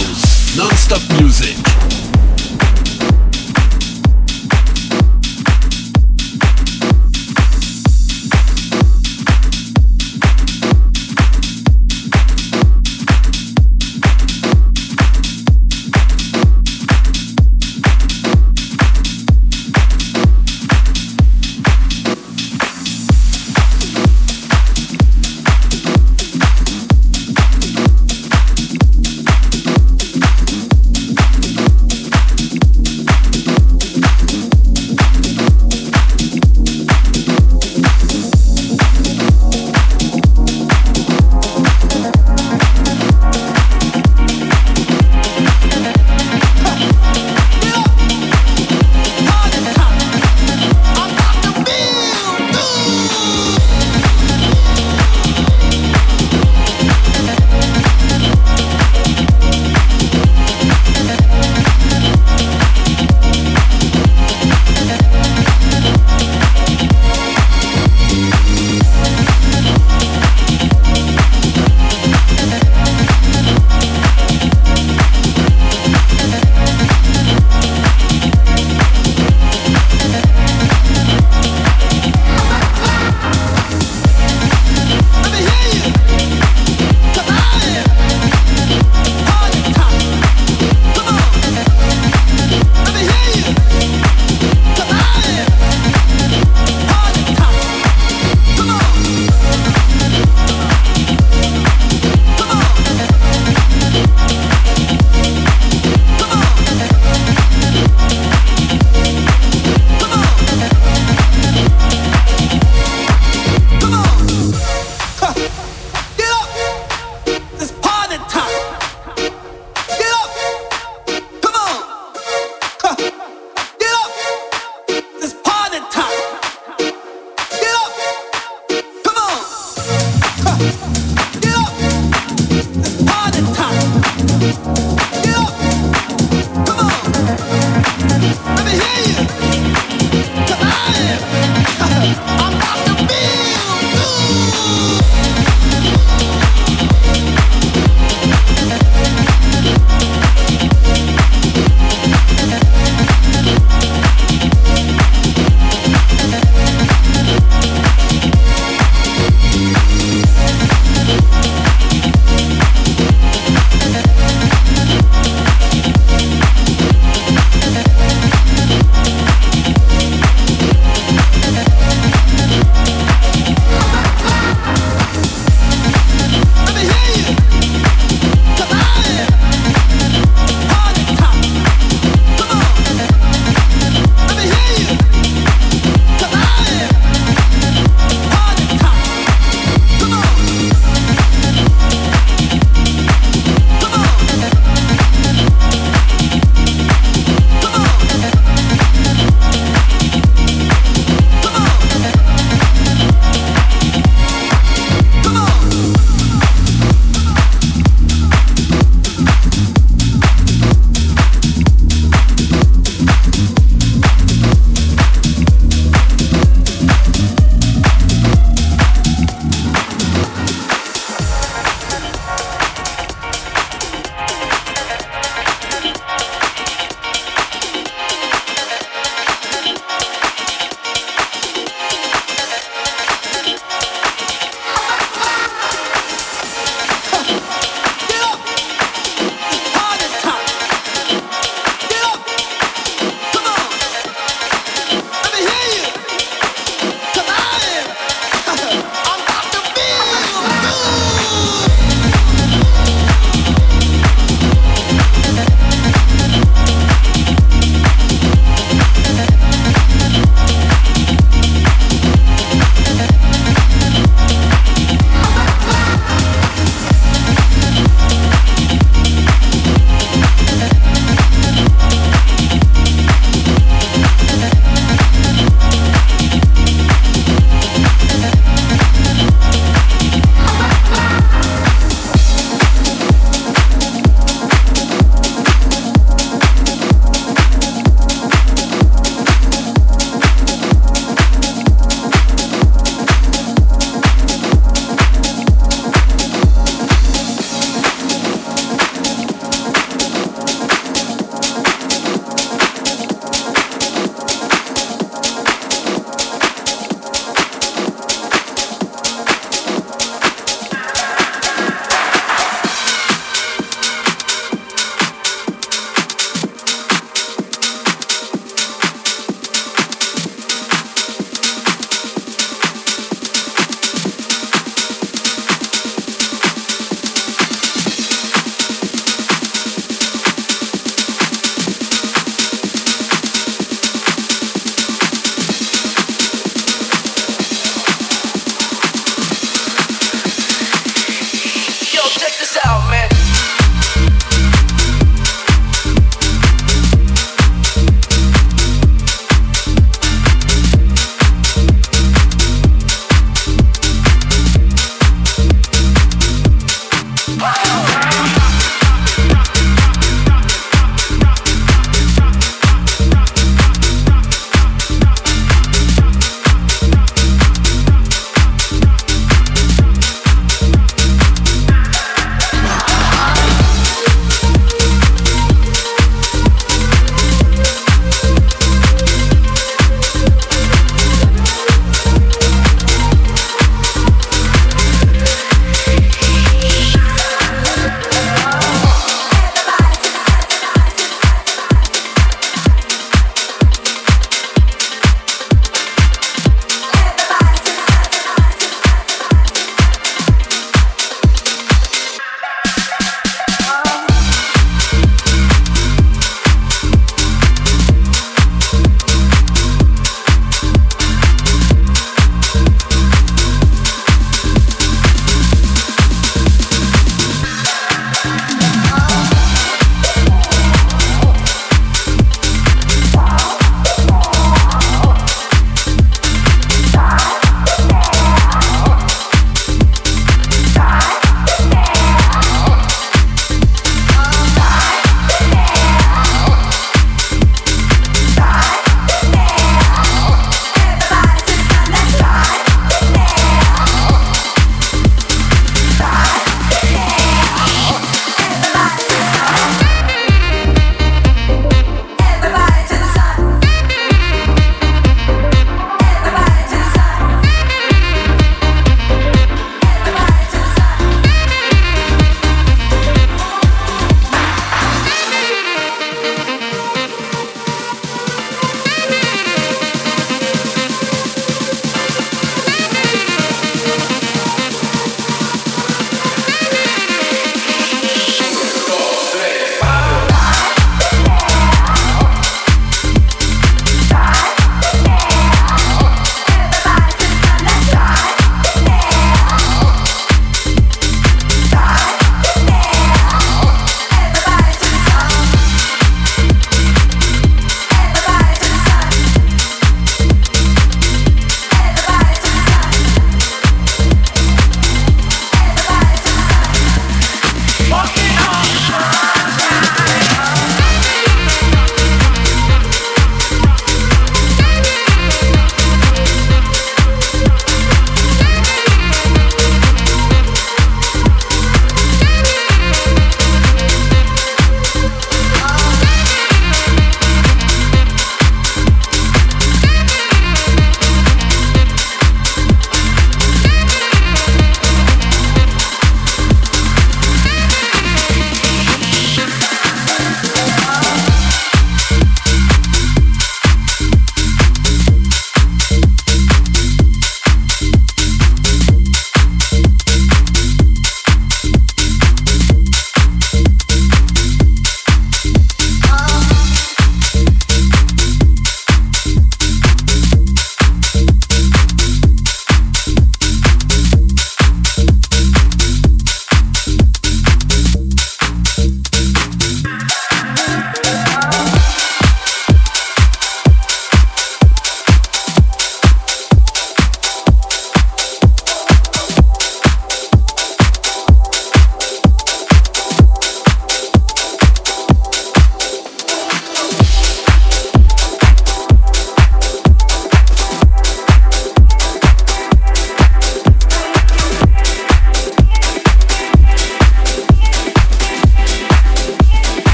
house, non-stop music.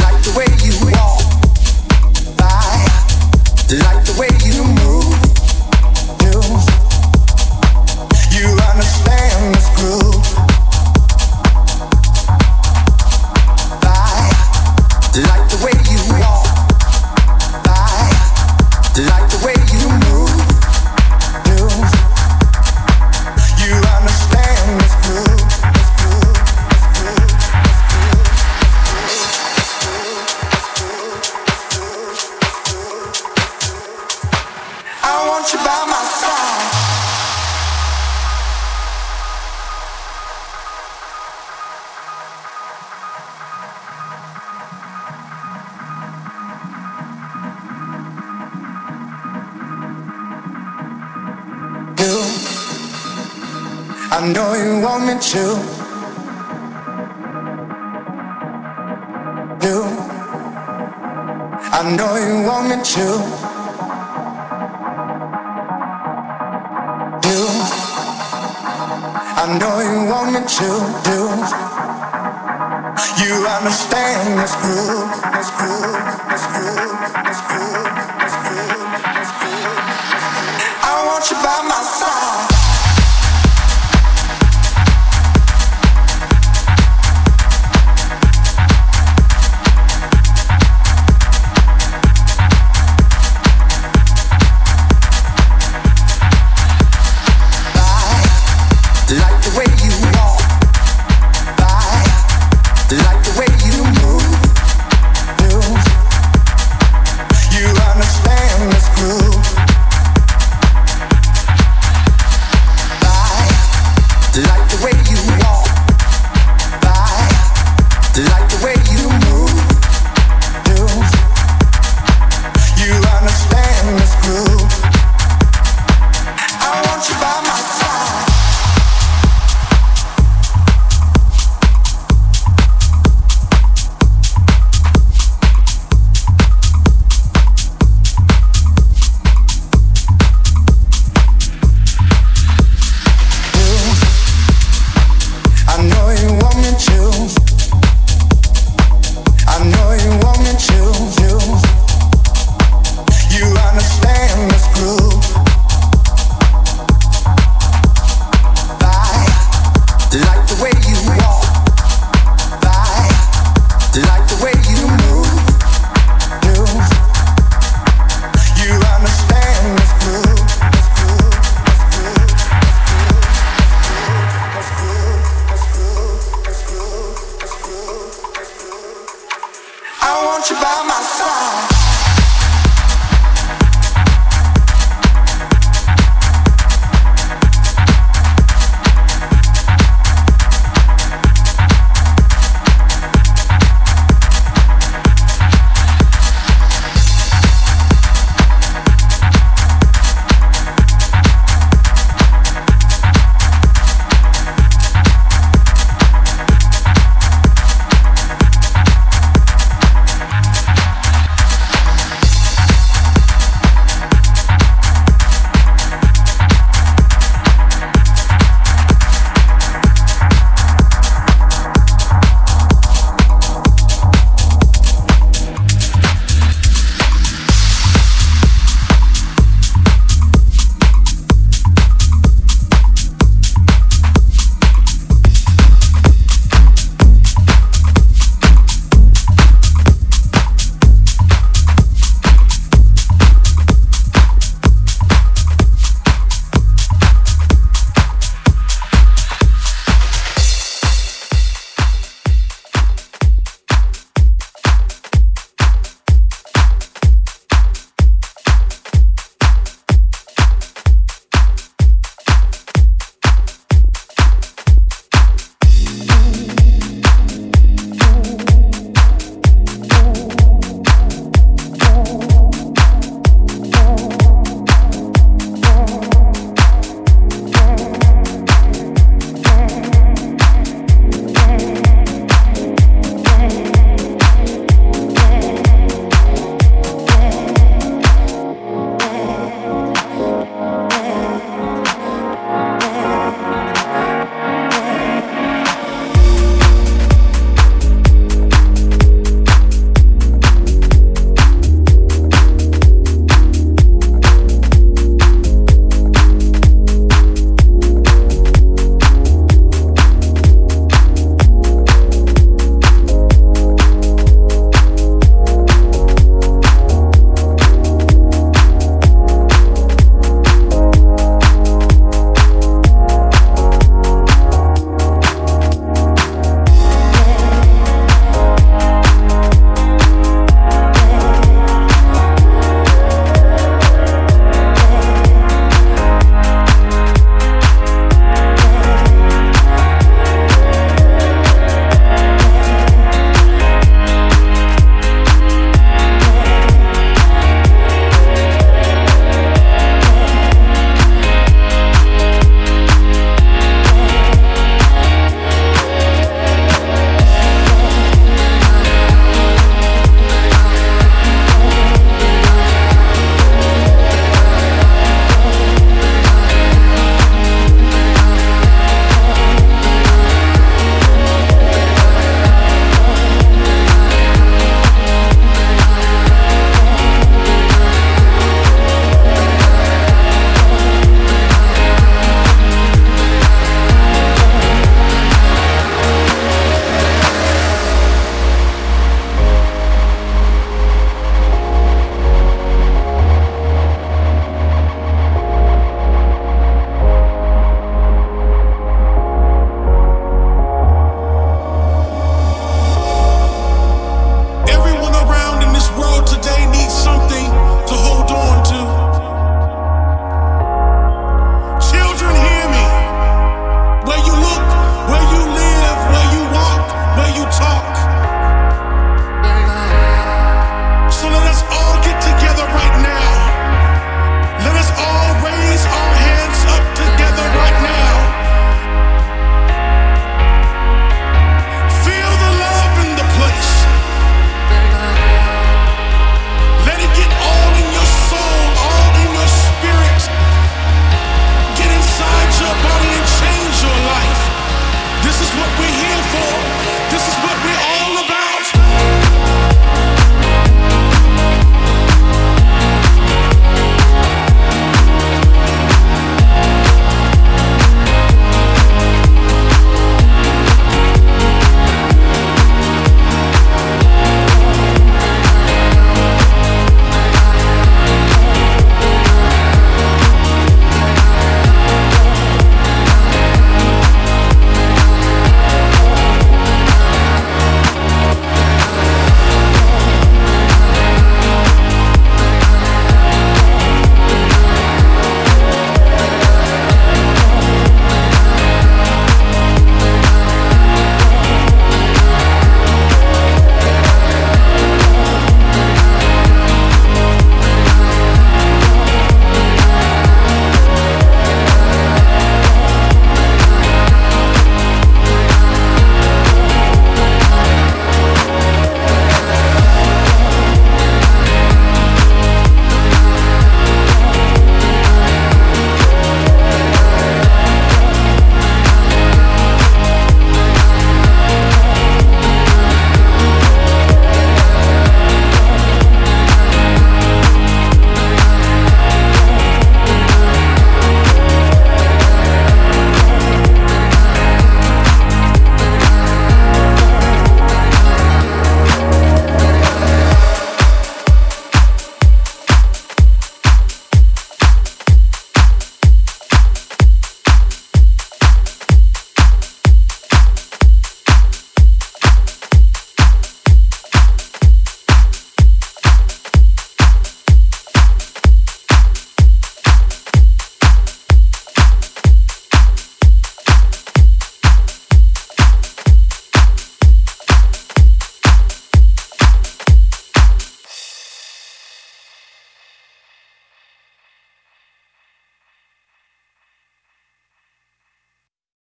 Like the way you